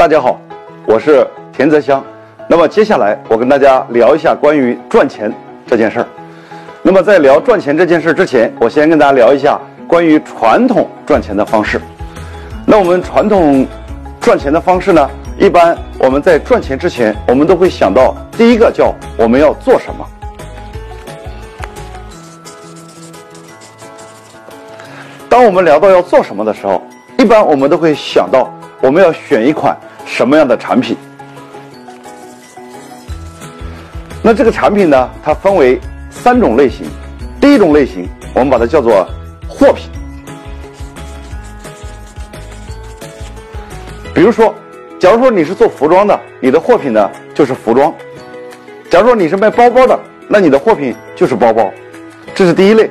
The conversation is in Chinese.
大家好，我是田泽香。那么接下来我跟大家聊一下关于赚钱这件事儿。那么在聊赚钱这件事之前，我先跟大家聊一下关于传统赚钱的方式。那我们传统赚钱的方式呢，一般我们在赚钱之前，我们都会想到第一个叫我们要做什么。当我们聊到要做什么的时候，一般我们都会想到我们要选一款什么样的产品。那这个产品呢，它分为三种类型。第一种类型，我们把它叫做货品。比如说，假如说你是做服装的，你的货品呢就是服装；假如说你是卖包包的，那你的货品就是包包。这是第一类。